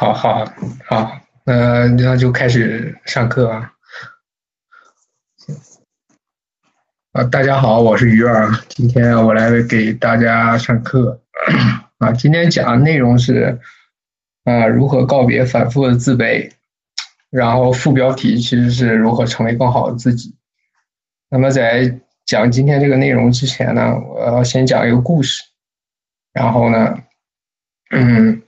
好好好，那那就开始上课啊。啊，大家好，我是鱼儿，今天我来给大家上课。啊，今天讲的内容是啊，如何告别反复的自卑。然后副标题其实是如何成为更好的自己。那么在讲今天这个内容之前呢，我要先讲一个故事。然后呢，嗯。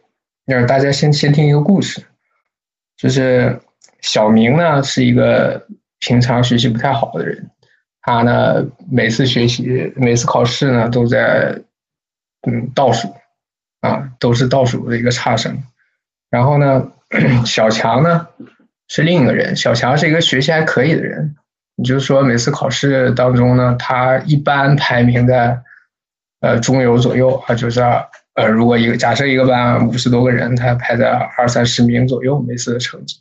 就是大家先先听一个故事，就是小明呢是一个平常学习不太好的人，他呢每次学习每次考试呢都在嗯倒数，啊都是倒数的一个差生。然后呢，小强呢是另一个人，小强是一个学习还可以的人，也就是说每次考试当中呢，他一般排名在呃中游左右啊，就是。呃，如果一个假设一个班五十多个人，他排在二三十名左右每次的成绩，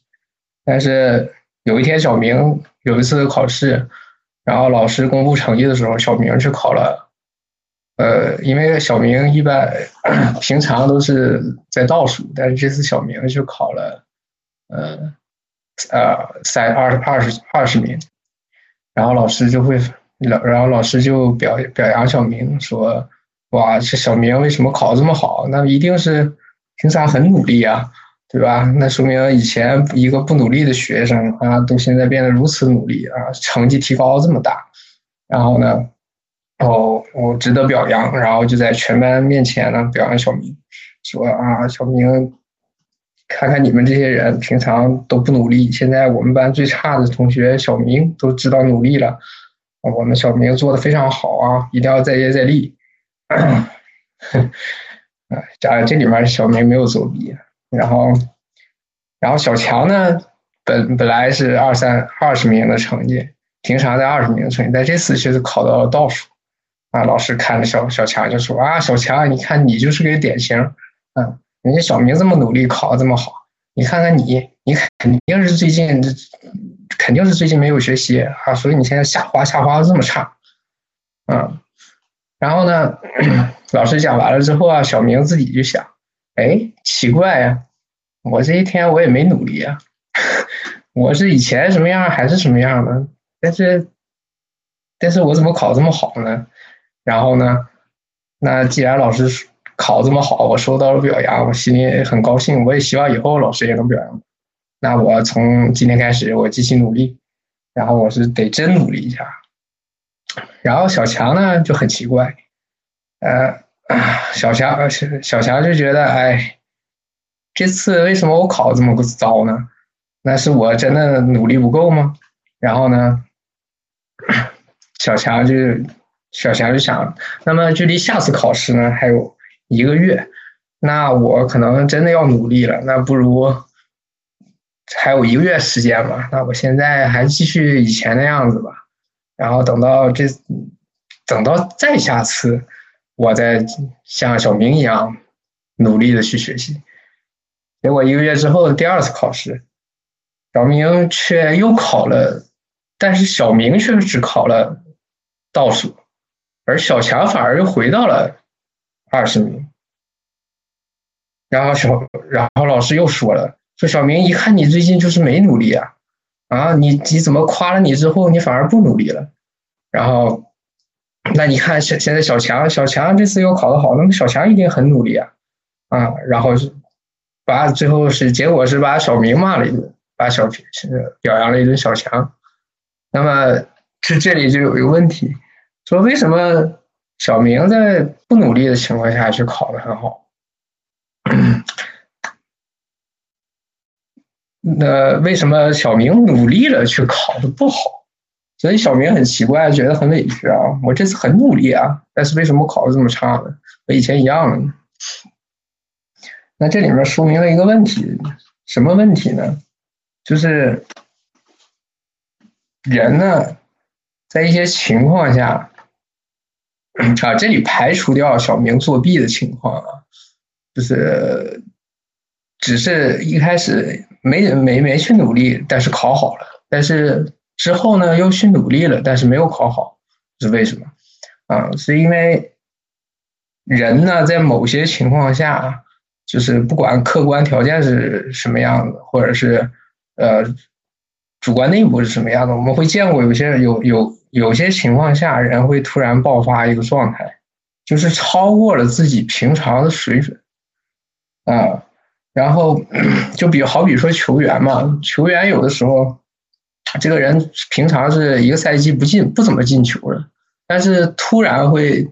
但是有一天小明有一次考试，然后老师公布成绩的时候，小明去考了，呃，因为小明一般平常都是在倒数，但是这次小明去考了，呃，呃，三二二十二十名，然后老师就会，老然后老师就表表扬小明说。哇，这小明为什么考这么好？那一定是平常很努力啊，对吧？那说明以前一个不努力的学生啊，都现在变得如此努力啊，成绩提高这么大。然后呢，哦，我值得表扬。然后就在全班面前呢表扬小明，说啊，小明，看看你们这些人平常都不努力，现在我们班最差的同学小明都知道努力了，我们小明做的非常好啊，一定要再接再厉。啊，这这里面小明没有作弊，然后，然后小强呢，本本来是二三二十名的成绩，平常在二十名的成绩，但这次却是考到了倒数，啊，老师看着小小强就说啊，小强，你看你就是个典型，嗯，人家小明这么努力考的这么好，你看看你，你肯定是最近肯定是最近没有学习啊，所以你现在下滑下滑的这么差，嗯。然后呢，老师讲完了之后啊，小明自己就想，哎，奇怪呀，我这一天我也没努力啊，我是以前什么样还是什么样呢，但是，但是我怎么考这么好呢？然后呢，那既然老师考这么好，我收到了表扬，我心里很高兴，我也希望以后老师也能表扬我。那我从今天开始，我继续努力，然后我是得真努力一下。然后小强呢就很奇怪，呃，小强小小强就觉得，哎，这次为什么我考这么个糟呢？那是我真的努力不够吗？然后呢，小强就小强就想，那么距离下次考试呢还有一个月，那我可能真的要努力了。那不如还有一个月时间嘛，那我现在还继续以前的样子吧。然后等到这，等到再下次，我再像小明一样努力的去学习。结果一个月之后的第二次考试，小明却又考了，但是小明却只考了倒数，而小强反而又回到了二十名。然后小，然后老师又说了，说小明一看你最近就是没努力啊。啊，你你怎么夸了你之后，你反而不努力了？然后，那你看现现在小强，小强这次又考得好，那么小强一定很努力啊，啊，然后是把最后是结果是把小明骂了一顿，把小表扬了一顿小强。那么这这里就有一个问题，说为什么小明在不努力的情况下去考得很好？那为什么小明努力了却考的不好？所以小明很奇怪，觉得很委屈啊！我这次很努力啊，但是为什么考的这么差呢？和以前一样呢？那这里面说明了一个问题，什么问题呢？就是人呢，在一些情况下啊，这里排除掉小明作弊的情况啊，就是只是一开始。没没没去努力，但是考好了。但是之后呢，又去努力了，但是没有考好，是为什么？啊，是因为人呢，在某些情况下就是不管客观条件是什么样子，或者是呃主观内部是什么样的，我们会见过有些人有有有些情况下，人会突然爆发一个状态，就是超过了自己平常的水准啊。然后 就比好比说球员嘛，球员有的时候这个人平常是一个赛季不进不怎么进球的，但是突然会。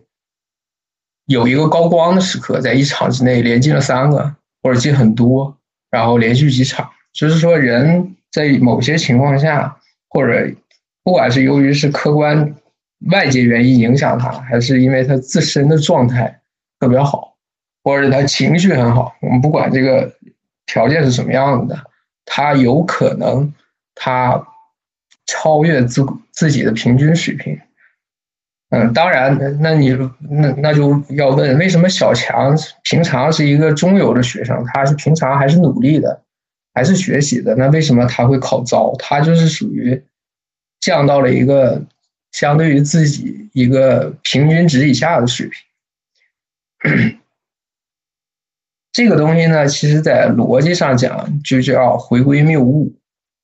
有一个高光的时刻，在一场之内连进了三个，或者进很多，然后连续几场，就是说人在某些情况下，或者不管是由于是客观外界原因影响他，还是因为他自身的状态特别好，或者他情绪很好，我们不管这个条件是什么样子的，他有可能他超越自自己的平均水平。嗯，当然，那你那那就要问，为什么小强平常是一个中游的学生，他是平常还是努力的，还是学习的？那为什么他会考糟？他就是属于降到了一个相对于自己一个平均值以下的水平。这个东西呢，其实在逻辑上讲就叫回归谬误，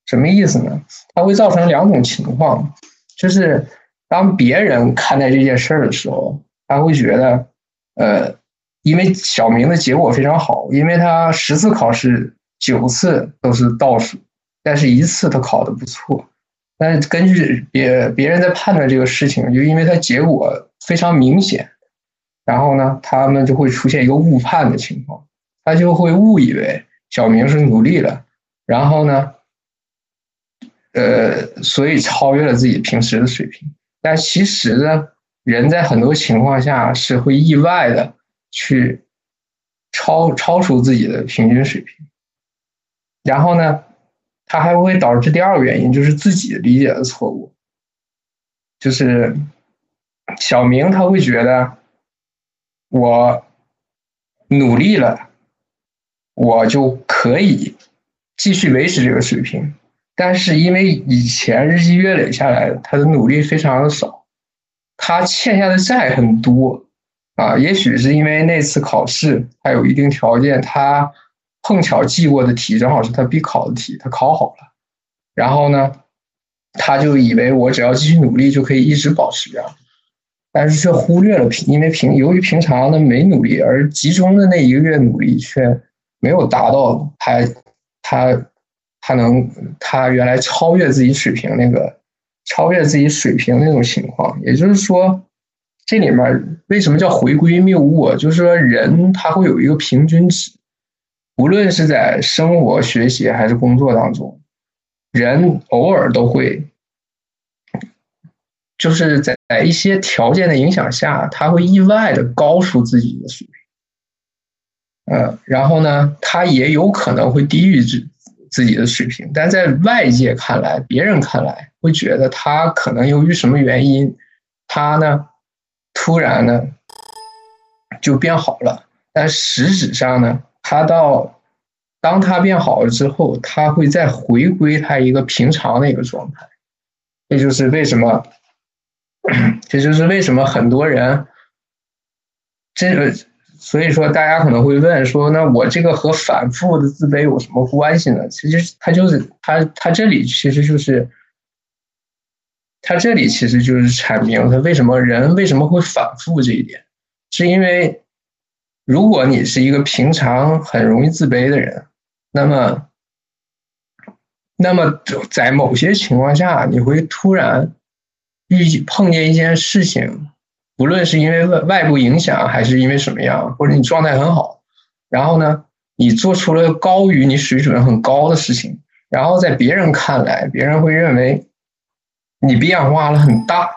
什么意思呢？它会造成两种情况，就是。当别人看待这件事儿的时候，他会觉得，呃，因为小明的结果非常好，因为他十次考试九次都是倒数，但是一次他考的不错。但是根据别别人在判断这个事情，就因为他结果非常明显，然后呢，他们就会出现一个误判的情况，他就会误以为小明是努力了，然后呢，呃，所以超越了自己平时的水平。但其实呢，人在很多情况下是会意外的去超超出自己的平均水平，然后呢，它还会导致第二个原因，就是自己理解的错误。就是小明他会觉得我努力了，我就可以继续维持这个水平。但是因为以前日积月累下来，他的努力非常的少，他欠下的债很多，啊，也许是因为那次考试他有一定条件，他碰巧记过的题正好是他必考的题，他考好了，然后呢，他就以为我只要继续努力就可以一直保持这样，但是却忽略了平，因为平由于平常的没努力，而集中的那一个月努力却没有达到他他。他能，他原来超越自己水平那个，超越自己水平那种情况，也就是说，这里面为什么叫回归谬误？就是说，人他会有一个平均值，无论是在生活、学习还是工作当中，人偶尔都会，就是在一些条件的影响下，他会意外的高出自己的水平，嗯，然后呢，他也有可能会低于自。自己的水平，但在外界看来，别人看来会觉得他可能由于什么原因，他呢突然呢就变好了。但实质上呢，他到当他变好了之后，他会再回归他一个平常的一个状态。这就是为什么，这就是为什么很多人这个。所以说，大家可能会问说：“那我这个和反复的自卑有什么关系呢？”其实，他就是他他这里其实就是他这里其实就是阐明他为什么人为什么会反复这一点，是因为如果你是一个平常很容易自卑的人，那么那么在某些情况下，你会突然遇碰见一件事情。无论是因为外外部影响，还是因为什么样，或者你状态很好，然后呢，你做出了高于你水准很高的事情，然后在别人看来，别人会认为你变化了很大，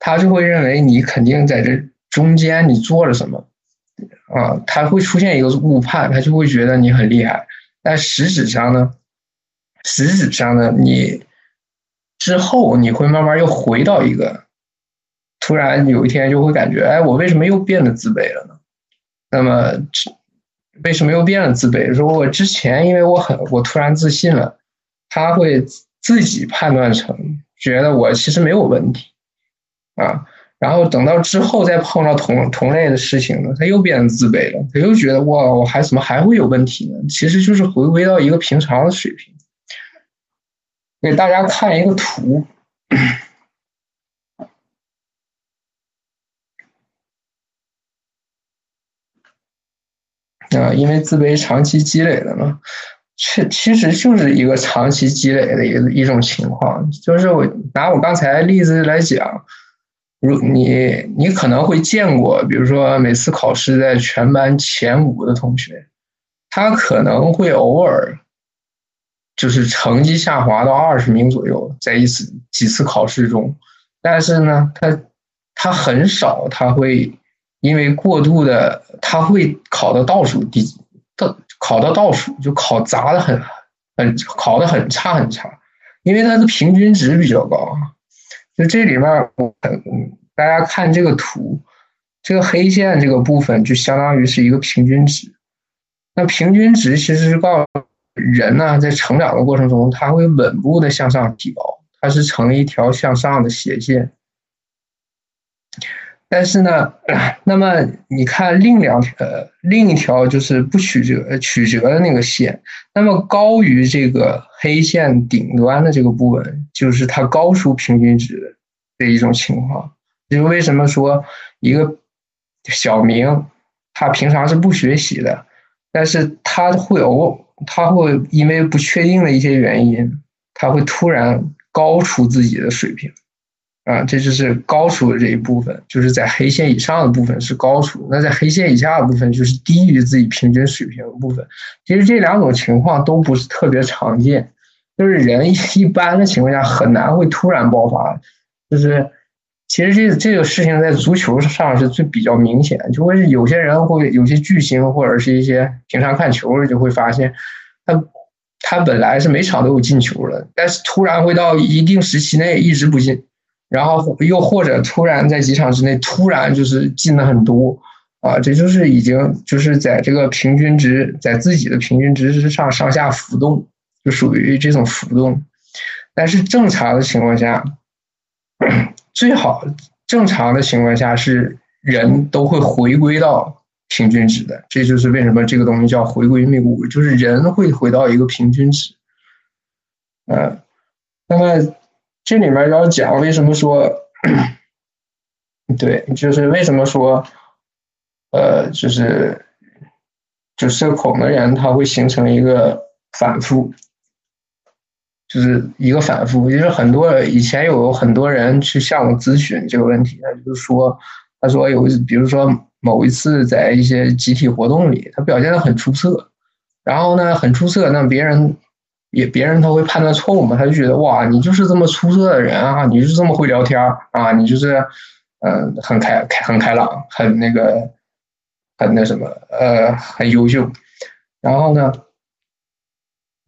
他就会认为你肯定在这中间你做了什么，啊，他会出现一个误判，他就会觉得你很厉害，但实质上呢，实质上呢，你之后你会慢慢又回到一个。突然有一天就会感觉，哎，我为什么又变得自卑了呢？那么，为什么又变得自卑？如果我之前因为我很我突然自信了，他会自己判断成觉得我其实没有问题啊。然后等到之后再碰到同同类的事情呢，他又变得自卑了，他又觉得哇，我还怎么还会有问题呢？其实就是回归到一个平常的水平。给大家看一个图。啊，因为自卑长期积累的嘛，其其实就是一个长期积累的一一种情况。就是我拿我刚才例子来讲，如你你可能会见过，比如说每次考试在全班前五的同学，他可能会偶尔就是成绩下滑到二十名左右，在一次几次考试中，但是呢，他他很少他会。因为过度的，他会考到倒数第，倒考到倒数就考砸的很，很考的很差很差，因为他的平均值比较高啊。就这里面，大家看这个图，这个黑线这个部分就相当于是一个平均值。那平均值其实是告诉人呢，在成长的过程中，他会稳步的向上提高，它是成一条向上的斜线。但是呢，那么你看另两条，另一条就是不曲折曲折的那个线，那么高于这个黑线顶端的这个部分，就是它高出平均值的一种情况。就是为什么说一个小明，他平常是不学习的，但是他会偶他会因为不确定的一些原因，他会突然高出自己的水平。啊，这就是高出的这一部分，就是在黑线以上的部分是高出，那在黑线以下的部分就是低于自己平均水平的部分。其实这两种情况都不是特别常见，就是人一 般的情况下很难会突然爆发。就是其实这这个事情在足球上是最比较明显，就会是有些人会有些巨星或者是一些平常看球的就会发现，他他本来是每场都有进球的，但是突然会到一定时期内一直不进。然后又或者突然在几场之内突然就是进了很多啊，这就是已经就是在这个平均值在自己的平均值之上上下浮动，就属于这种浮动。但是正常的情况下，最好正常的情况下是人都会回归到平均值的，这就是为什么这个东西叫回归命物，就是人会回到一个平均值。嗯，那么。这里面要讲为什么说，对，就是为什么说，呃，就是就社恐的人他会形成一个反复，就是一个反复。就是很多以前有很多人去向我咨询这个问题，他就是说，他说有比如说某一次在一些集体活动里，他表现的很出色，然后呢很出色，那别人。也别人他会判断错误嘛？他就觉得哇，你就是这么出色的人啊，你就是这么会聊天啊，你就是，嗯，很开开很开朗，很那个，很那什么，呃，很优秀。然后呢，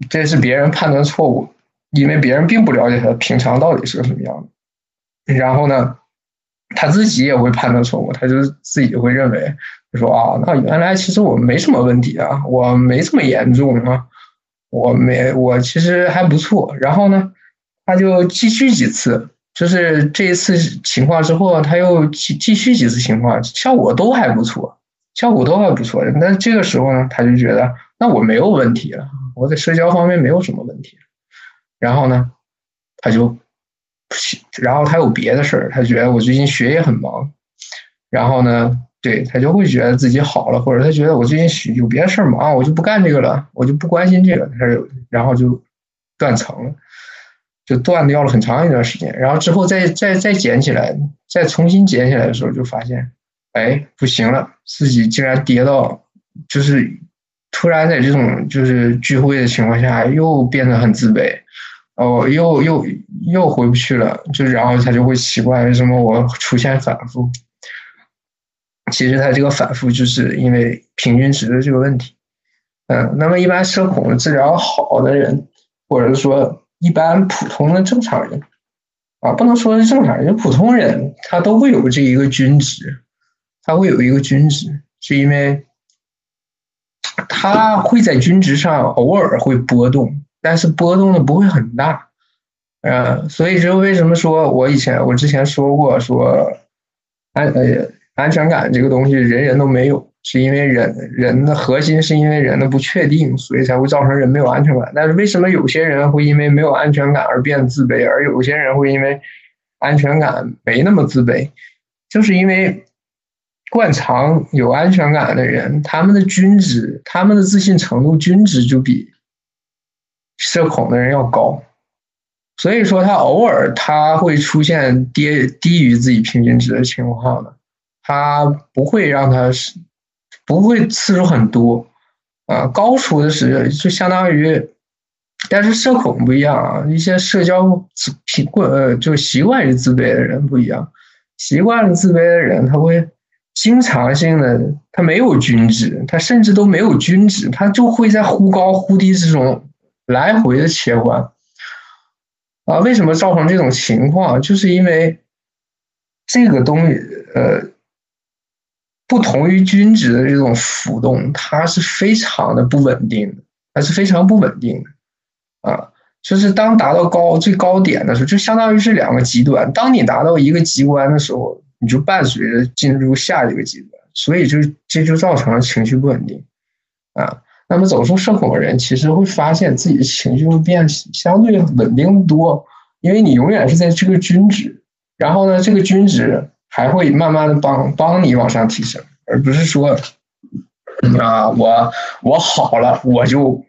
这是别人判断错误，因为别人并不了解他平常到底是个什么样的。然后呢，他自己也会判断错误，他就自己会认为，就说啊，那原来其实我没什么问题啊，我没这么严重啊。我没，我其实还不错。然后呢，他就继续几次，就是这一次情况之后，他又继继续几次情况，效果都还不错，效果都还不错。那这个时候呢，他就觉得那我没有问题了，我在社交方面没有什么问题。然后呢，他就，然后他有别的事儿，他觉得我最近学业很忙。然后呢？对他就会觉得自己好了，或者他觉得我最近有别的事儿忙，我就不干这个了，我就不关心这个，他就然后就断层了，就断掉了很长一段时间。然后之后再再再捡起来，再重新捡起来的时候，就发现，哎，不行了，自己竟然跌到，就是突然在这种就是聚会的情况下又变得很自卑，哦，又又又回不去了，就然后他就会奇怪为什么我出现反复。其实他这个反复就是因为平均值的这个问题，嗯，那么一般社恐治疗好的人，或者说一般普通的正常人，啊，不能说是正常人，普通人，他都会有这一个均值，他会有一个均值，是因为他会在均值上偶尔会波动，但是波动的不会很大，嗯，所以就为什么说我以前我之前说过说。安呃安全感这个东西人人都没有，是因为人人的核心是因为人的不确定，所以才会造成人没有安全感。但是为什么有些人会因为没有安全感而变自卑，而有些人会因为安全感没那么自卑？就是因为惯常有安全感的人，他们的均值，他们的自信程度均值就比社恐的人要高。所以说，他偶尔他会出现跌低于自己平均值的情况呢，他不会让他是不会次数很多啊，高出的是就相当于，但是社恐不一样啊，一些社交习惯呃就习惯于自卑的人不一样，习惯了自卑的人他会经常性的他没有均值，他甚至都没有均值，他就会在忽高忽低之中来回的切换。啊，为什么造成这种情况？就是因为这个东西，呃，不同于均值的这种浮动，它是非常的不稳定的，它是非常不稳定的。啊，就是当达到高最高点的时候，就相当于是两个极端。当你达到一个极端的时候，你就伴随着进入下一个极端，所以就这就造成了情绪不稳定。啊。那么走出社恐的人，其实会发现自己的情绪会变相对稳定多，因为你永远是在这个均值，然后呢，这个均值还会慢慢的帮帮你往上提升，而不是说啊，我我好了我就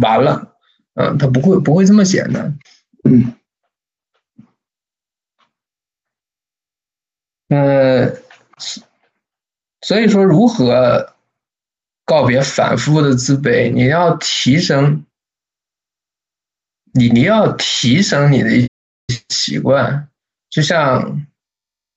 完了，嗯，他不会不会这么简单，嗯，呃，所以说如何？告别反复的自卑，你要提升，你你要提升你的习惯，就像，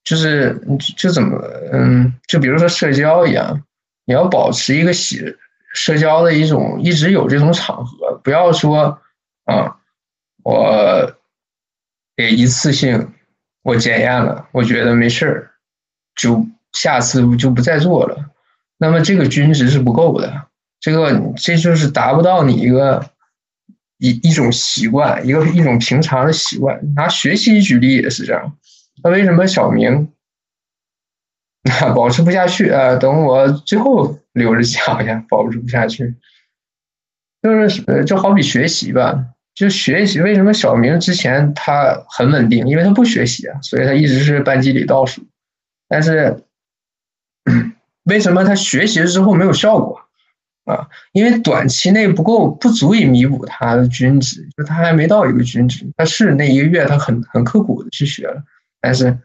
就是就怎么嗯，就比如说社交一样，你要保持一个喜社交的一种，一直有这种场合，不要说啊，我给一次性我检验了，我觉得没事儿，就下次就不再做了。那么这个均值是不够的，这个这就是达不到你一个一一种习惯，一个一种平常的习惯。拿学习举例也是这样。那为什么小明 保持不下去啊？等我最后留着讲一下，保持不下去，就是，就好比学习吧，就学习。为什么小明之前他很稳定？因为他不学习啊，所以他一直是班级里倒数。但是。为什么他学习了之后没有效果啊？因为短期内不够，不足以弥补他的均值，就他还没到一个均值。他是那一个月他很很刻苦的去学了，但是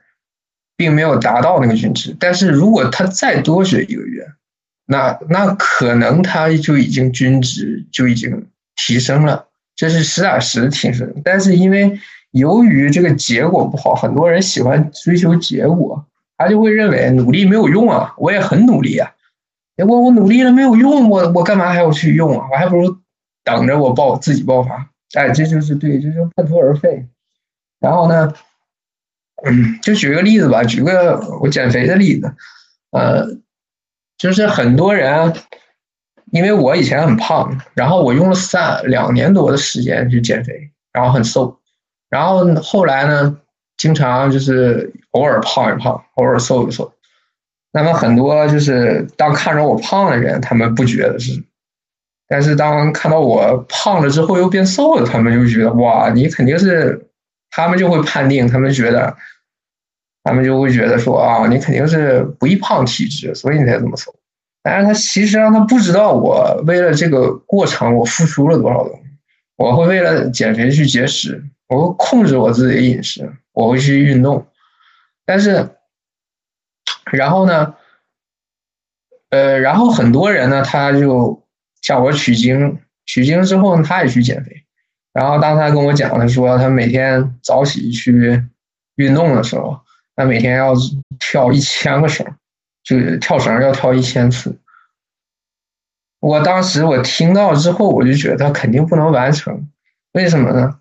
并没有达到那个均值。但是如果他再多学一个月，那那可能他就已经均值就已经提升了，这是实打实的提升。但是因为由于这个结果不好，很多人喜欢追求结果。他就会认为努力没有用啊，我也很努力啊，结果我努力了没有用，我我干嘛还要去用啊？我还不如等着我爆自己爆发。哎，这就是对，这就半途而废。然后呢，嗯，就举个例子吧，举个我减肥的例子，呃，就是很多人，因为我以前很胖，然后我用了三两年多的时间去减肥，然后很瘦，然后后来呢？经常就是偶尔胖一胖，偶尔瘦一瘦。那么很多就是当看着我胖的人，他们不觉得是；但是当看到我胖了之后又变瘦了，他们就觉得哇，你肯定是。他们就会判定，他们觉得，他们就会觉得说啊，你肯定是不易胖体质，所以你才这么瘦。但是他其实让他不知道，我为了这个过程，我付出了多少东西。我会为了减肥去节食，我会控制我自己的饮食。我会去运动，但是，然后呢，呃，然后很多人呢，他就向我取经，取经之后呢，他也去减肥。然后当他跟我讲，他说他每天早起去运动的时候，他每天要跳一千个绳，就是跳绳要跳一千次。我当时我听到之后，我就觉得他肯定不能完成，为什么呢？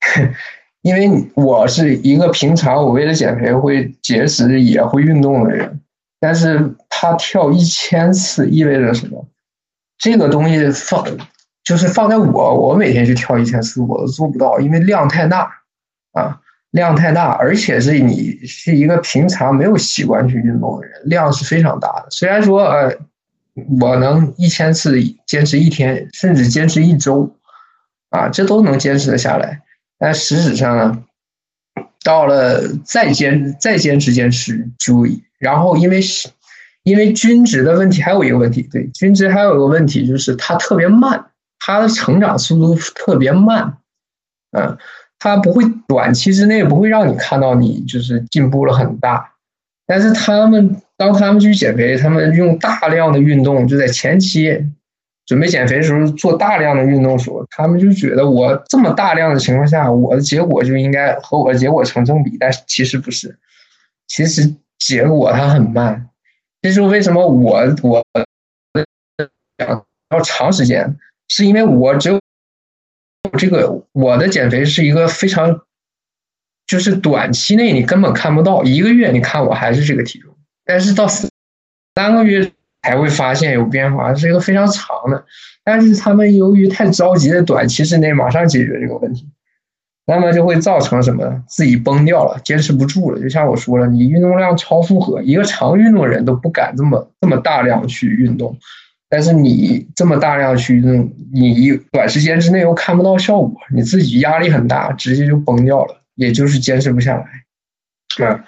因为我是一个平常我为了减肥会节食也会运动的人，但是他跳一千次意味着什么？这个东西放就是放在我，我每天去跳一千次我都做不到，因为量太大啊，量太大，而且是你是一个平常没有习惯去运动的人，量是非常大的。虽然说呃，我能一千次坚持一天，甚至坚持一周，啊，这都能坚持的下来，但实质上呢，到了再坚再坚持坚持就，然后因为是因为均值的问题，还有一个问题，对均值还有一个问题就是它特别慢，它的成长速度特别慢，嗯。它不会短期之内不会让你看到你就是进步了很大，但是他们当他们去减肥，他们用大量的运动，就在前期准备减肥的时候做大量的运动时候，他们就觉得我这么大量的情况下，我的结果就应该和我的结果成正比，但是其实不是，其实结果它很慢，这就是为什么我我要长时间，是因为我只有。这个我的减肥是一个非常，就是短期内你根本看不到，一个月你看我还是这个体重，但是到三个月才会发现有变化，是一个非常长的。但是他们由于太着急，在短期之内马上解决这个问题，那么就会造成什么？自己崩掉了，坚持不住了。就像我说了，你运动量超负荷，一个常运动人都不敢这么这么大量去运动。但是你这么大量去用，你短时间之内又看不到效果，你自己压力很大，直接就崩掉了，也就是坚持不下来。啊，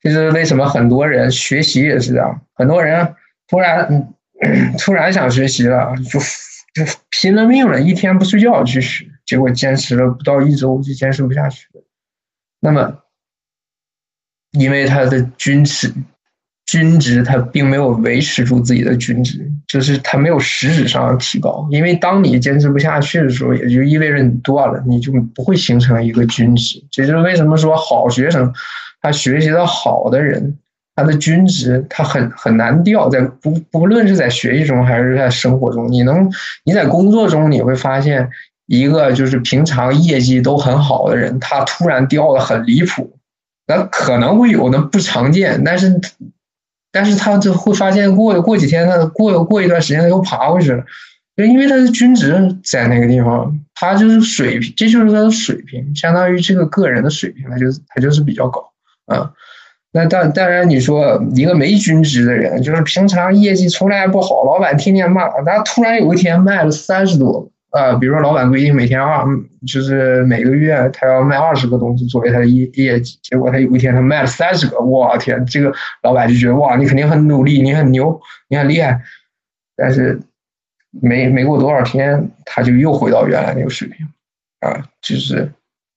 这是为什么很多人学习也是这样，很多人突然突然想学习了，就就拼了命了，一天不睡觉去学，结果坚持了不到一周就坚持不下去了。那么，因为他的均值。均值它并没有维持住自己的均值，就是它没有实质上的提高。因为当你坚持不下去的时候，也就意味着你断了，你就不会形成一个均值。这就是为什么说好学生，他学习的好的人，他的均值他很很难掉。在不不论是在学习中还是在生活中，你能你在工作中你会发现，一个就是平常业绩都很好的人，他突然掉的很离谱，那可能会有的不常见，但是。但是他就会发现，过过几天，他过过一段时间，他又爬回去了，就因为他的均值在那个地方，他就是水平，这就是他的水平，相当于这个个人的水平，他就他就是比较高啊。那当当然，你说一个没均值的人，就是平常业绩从来不好，老板天天骂，他突然有一天卖了三十多。呃，比如说老板规定每天二，就是每个月他要卖二十个东西作为他的业业绩，结果他有一天他卖了三十个，我天，这个老板就觉得哇，你肯定很努力，你很牛，你很厉害，但是没没过多少天，他就又回到原来那个水平，啊，就是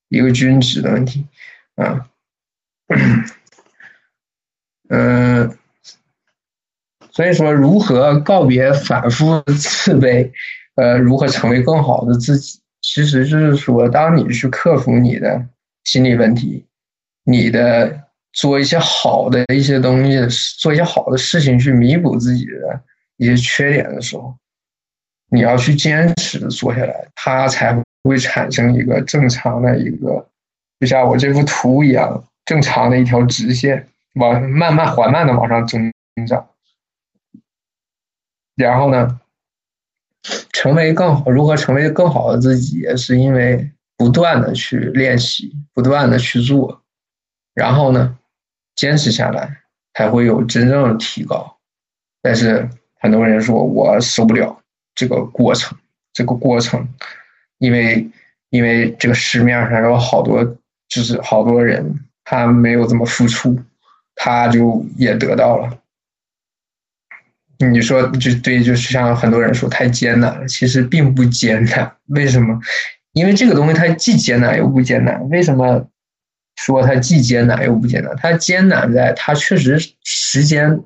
一个均值的问题，啊，嗯，所以说如何告别反复自卑？呃，如何成为更好的自己？其实就是说，当你去克服你的心理问题，你的做一些好的一些东西，做一些好的事情去弥补自己的一些缺点的时候，你要去坚持的做下来，它才会产生一个正常的一个，就像我这幅图一样，正常的一条直线，往慢慢缓慢的往上增长，然后呢？成为更好，如何成为更好的自己，也是因为不断的去练习，不断的去做，然后呢，坚持下来，才会有真正的提高。但是很多人说我受不了这个过程，这个过程，因为因为这个市面上有好多，就是好多人他没有这么付出，他就也得到了。你说就对，就是像很多人说太艰难了，其实并不艰难。为什么？因为这个东西它既艰难又不艰难。为什么说它既艰难又不艰难？它艰难在它确实时间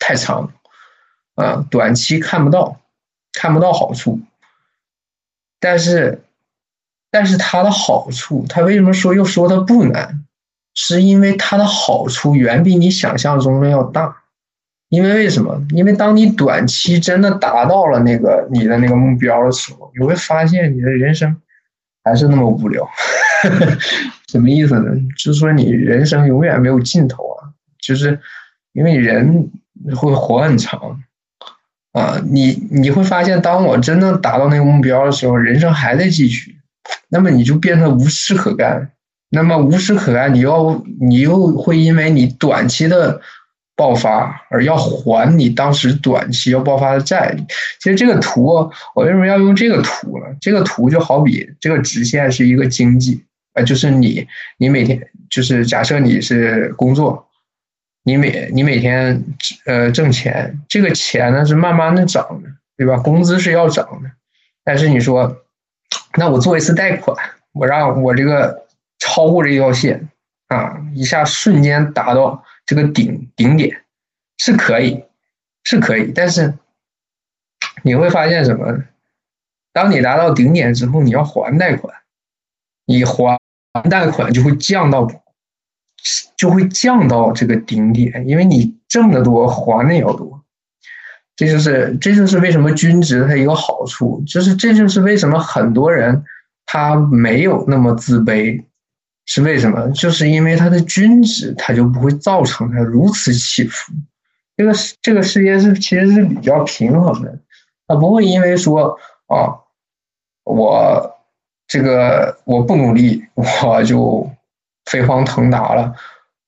太长，啊，短期看不到，看不到好处。但是，但是它的好处，它为什么说又说它不难？是因为它的好处远比你想象中的要大。因为为什么？因为当你短期真的达到了那个你的那个目标的时候，你会发现你的人生还是那么无聊。什么意思呢？就是说你人生永远没有尽头啊！就是因为人会活很长啊，你你会发现，当我真的达到那个目标的时候，人生还在继续，那么你就变得无事可干。那么无事可干，你要你又会因为你短期的爆发而要还你当时短期要爆发的债。其实这个图，我为什么要用这个图呢？这个图就好比这个直线是一个经济，呃，就是你你每天就是假设你是工作，你每你每天呃挣钱，这个钱呢是慢慢的涨的，对吧？工资是要涨的，但是你说，那我做一次贷款，我让我这个。超过这条线啊，一下瞬间达到这个顶顶点，是可以，是可以，但是你会发现什么？当你达到顶点之后，你要还贷款，你还贷款就会降到，就会降到这个顶点，因为你挣的多，还的也要多。这就是这就是为什么均值它一个好处，就是这就是为什么很多人他没有那么自卑。是为什么？就是因为它的均值，它就不会造成它如此起伏。这个世这个世界是其实是比较平衡的，它不会因为说啊，我这个我不努力，我就飞黄腾达了。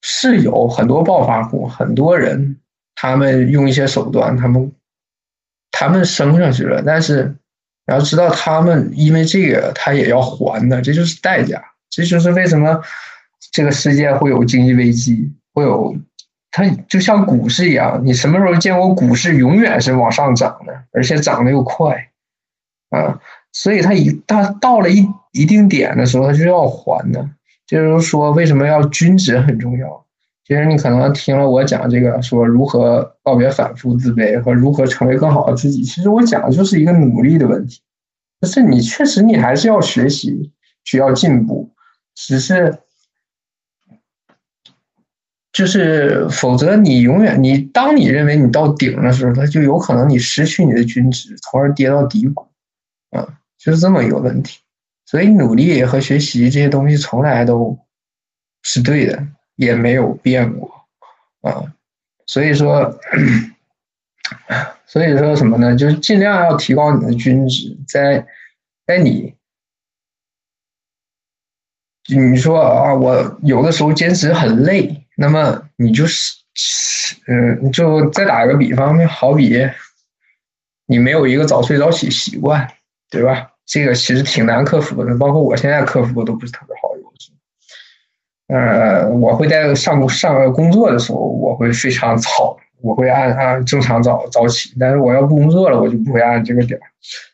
是有很多暴发户，很多人他们用一些手段，他们他们升上去了，但是你要知道，他们因为这个，他也要还的，这就是代价。这就是为什么这个世界会有经济危机，会有它就像股市一样，你什么时候见过股市永远是往上涨的，而且涨得又快啊？所以它一它到了一一定点的时候，它就要还的。就是说，为什么要均值很重要？其实你可能听了我讲这个，说如何告别反复自卑和如何成为更好的自己。其实我讲的就是一个努力的问题，就是你确实你还是要学习，需要进步。只是，就是，否则你永远你当你认为你到顶的时候，它就有可能你失去你的均值，从而跌到低谷，啊，就是这么一个问题。所以努力和学习这些东西从来都是对的，也没有变过，啊，所以说，所以说什么呢？就是尽量要提高你的均值，在在你。你说啊，我有的时候坚持很累，那么你就是，嗯，就再打个比方，就好比你没有一个早睡早起习惯，对吧？这个其实挺难克服的，包括我现在克服都不是特别好。有时呃，我会在上上工作的时候，我会非常早，我会按按正常早早起，但是我要不工作了，我就不会按这个点儿。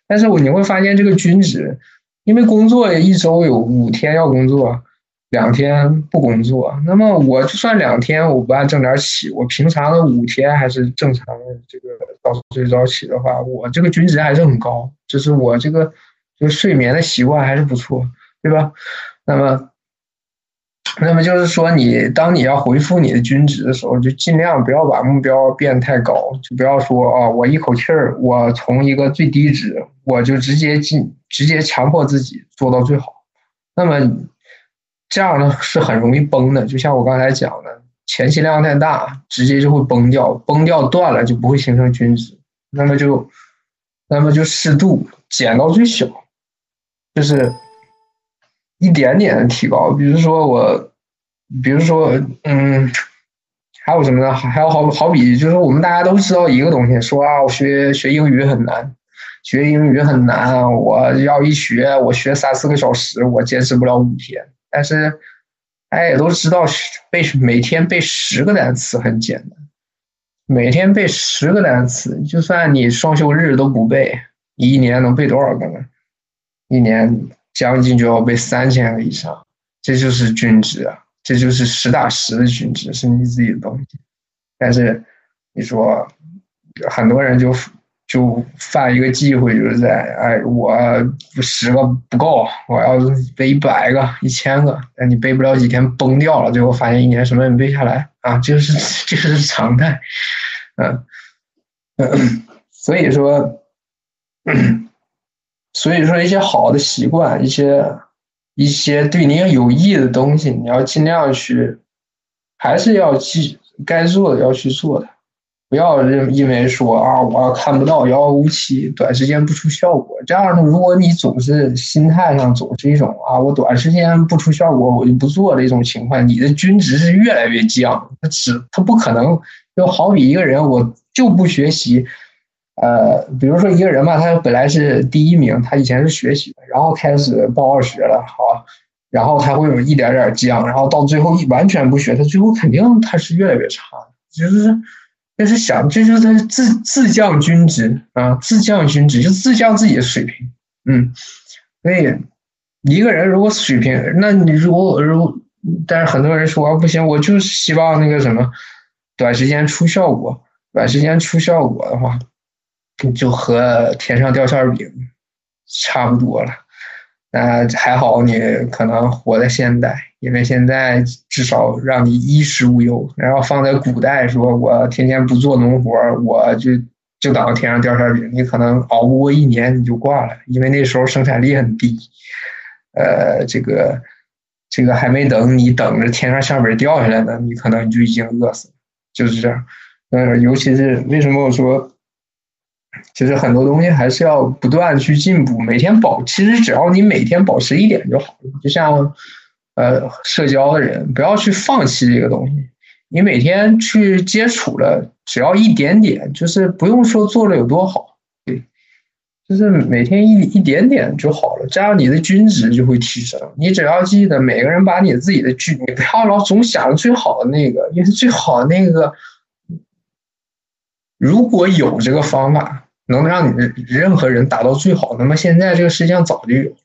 但是我你会发现这个均值。因为工作一周有五天要工作，两天不工作。那么我就算两天我不按正点起，我平常的五天还是正常的这个早睡早起的话，我这个均值还是很高，就是我这个就睡眠的习惯还是不错，对吧？那么。那么就是说，你当你要回复你的均值的时候，就尽量不要把目标变太高，就不要说啊，我一口气儿，我从一个最低值，我就直接进，直接强迫自己做到最好。那么这样呢是很容易崩的，就像我刚才讲的，前期量太大，直接就会崩掉，崩掉断了就不会形成均值。那么就，那么就适度减到最小，就是。一点点的提高，比如说我，比如说，嗯，还有什么呢？还有好好比，就是我们大家都知道一个东西，说啊，我学学英语很难，学英语很难，我要一学，我学三四个小时，我坚持不了五天。但是，大家也都知道，背每天背十个单词很简单，每天背十个单词，就算你双休日都不背，你一年能背多少个呢？一年。将近就要背三千个以上，这就是均值啊，这就是实打实的均值，是你自己的东西。但是你说很多人就就犯一个忌讳，就是在哎，我十个不够，我要背一百个、一千个，那你背不了几天崩掉了，最后发现一年什么也没背下来啊，就是 这是常态，嗯嗯，所以说。所以说，一些好的习惯，一些一些对你有益的东西，你要尽量去，还是要去该做的要去做的，不要认因为说啊，我看不到遥遥无期，短时间不出效果。这样的，如果你总是心态上总是一种啊，我短时间不出效果，我就不做的一种情况，你的均值是越来越降。它只它不可能，就好比一个人，我就不学习。呃，比如说一个人吧，他本来是第一名，他以前是学习的，然后开始报二学了，好，然后他会有一点点降，然后到最后一完全不学，他最后肯定他是越来越差，就是。就是想，这就是自自降均值啊，自降均值就自降自己的水平，嗯，所以一个人如果水平，那你如果如，但是很多人说不行，我就是希望那个什么，短时间出效果，短时间出效果的话，就和天上掉馅饼差不多了。那还好，你可能活在现代，因为现在至少让你衣食无忧。然后放在古代，说我天天不做农活，我就就当天上掉馅饼，你可能熬不过一年你就挂了，因为那时候生产力很低。呃，这个这个还没等你等着天上馅饼掉下来呢，你可能你就已经饿死了，就是这样。嗯，尤其是为什么我说？其实很多东西还是要不断去进步，每天保，其实只要你每天保持一点就好了。就像，呃，社交的人不要去放弃这个东西，你每天去接触了，只要一点点，就是不用说做的有多好，对，就是每天一一点点就好了，这样你的均值就会提升。你只要记得，每个人把你自己的均，你不要老总想着最好的那个，因为最好的那个，如果有这个方法。能让你任何人达到最好，那么现在这个世界上早就有，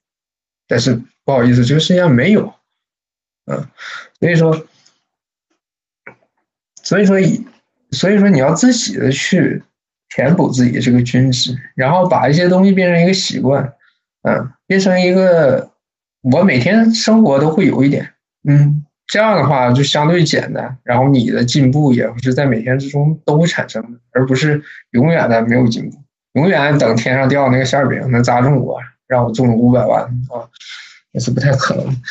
但是不好意思，这个世界上没有，嗯，所以说，所以说，所以说你要自己的去填补自己这个均值，然后把一些东西变成一个习惯，嗯，变成一个我每天生活都会有一点，嗯，这样的话就相对简单，然后你的进步也是在每天之中都会产生的，而不是永远的没有进步。永远等天上掉那个馅饼能砸中我，让我中了五百万啊，也是不太可能。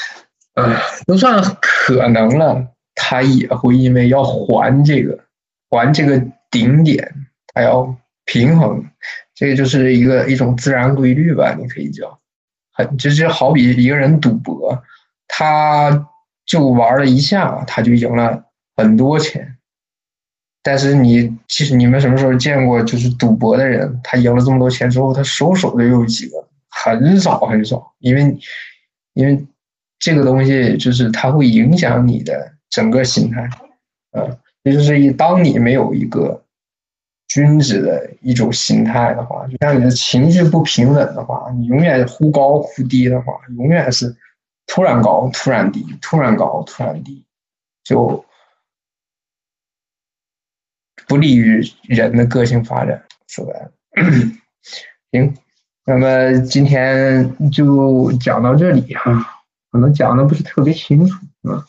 呃，就算可能了，他也会因为要还这个，还这个顶点，他要平衡，这个就是一个一种自然规律吧，你可以叫。很就是好比一个人赌博，他就玩了一下，他就赢了很多钱。但是你其实你们什么时候见过就是赌博的人，他赢了这么多钱之后，他收手的又有几个？很少很少，因为因为这个东西就是它会影响你的整个心态，呃，也就是一当你没有一个君子的一种心态的话，就像你的情绪不平稳的话，你永远忽高忽低的话，永远是突然高突然低，突然高突然低，就。不利于人的个性发展，说白了。行，那么今天就讲到这里哈，可能讲的不是特别清楚啊。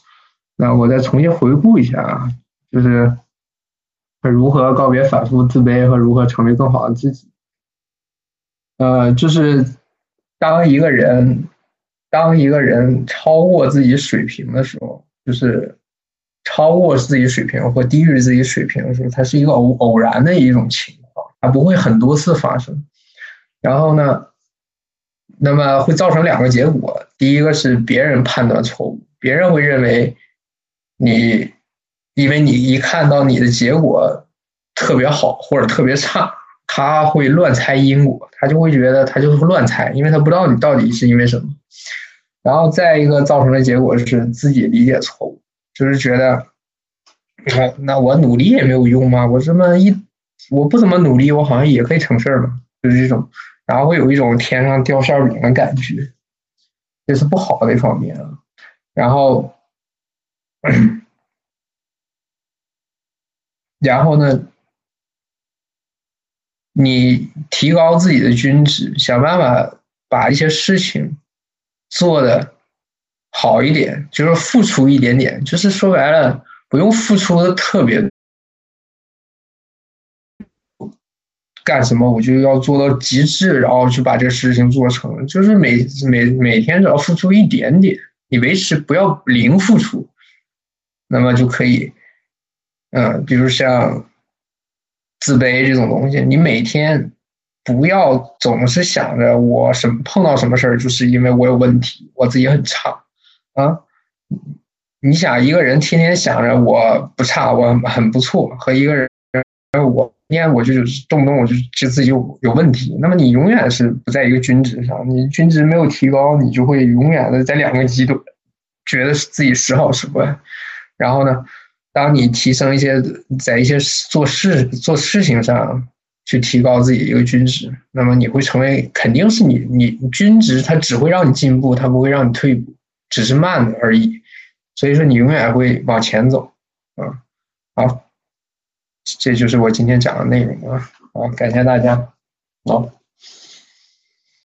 那我再重新回顾一下啊，就是如何告别反复自卑和如何成为更好的自己。呃，就是当一个人当一个人超过自己水平的时候，就是。超过自己水平或低于自己水平的时候，它是一个偶偶然的一种情况，它不会很多次发生。然后呢，那么会造成两个结果：第一个是别人判断错误，别人会认为你，因为你一看到你的结果特别好或者特别差，他会乱猜因果，他就会觉得他就是乱猜，因为他不知道你到底是因为什么。然后再一个造成的结果是自己理解错误。就是觉得，那那我努力也没有用吗？我这么一，我不怎么努力，我好像也可以成事儿嘛。就是这种，然后会有一种天上掉馅饼的感觉，这是不好的一方面啊。然后，然后呢，你提高自己的均值，想办法把一些事情做的。好一点，就是付出一点点，就是说白了，不用付出的特别干什么，我就要做到极致，然后去把这个事情做成。就是每每每天只要付出一点点，你维持不要零付出，那么就可以，嗯，比如像自卑这种东西。你每天不要总是想着我什碰到什么事儿，就是因为我有问题，我自己很差啊。你想一个人天天想着我不差，我很不错，和一个人我天天我就是动不动我就就自己有有问题，那么你永远是不在一个均值上，你均值没有提高，你就会永远的在两个极端，觉得自己时好时坏。然后呢，当你提升一些在一些做事做事情上去提高自己一个均值，那么你会成为肯定是你你均值它只会让你进步，它不会让你退步，只是慢而已。所以说，你永远会往前走，啊，好，这就是我今天讲的内容啊，好，感谢大家，好。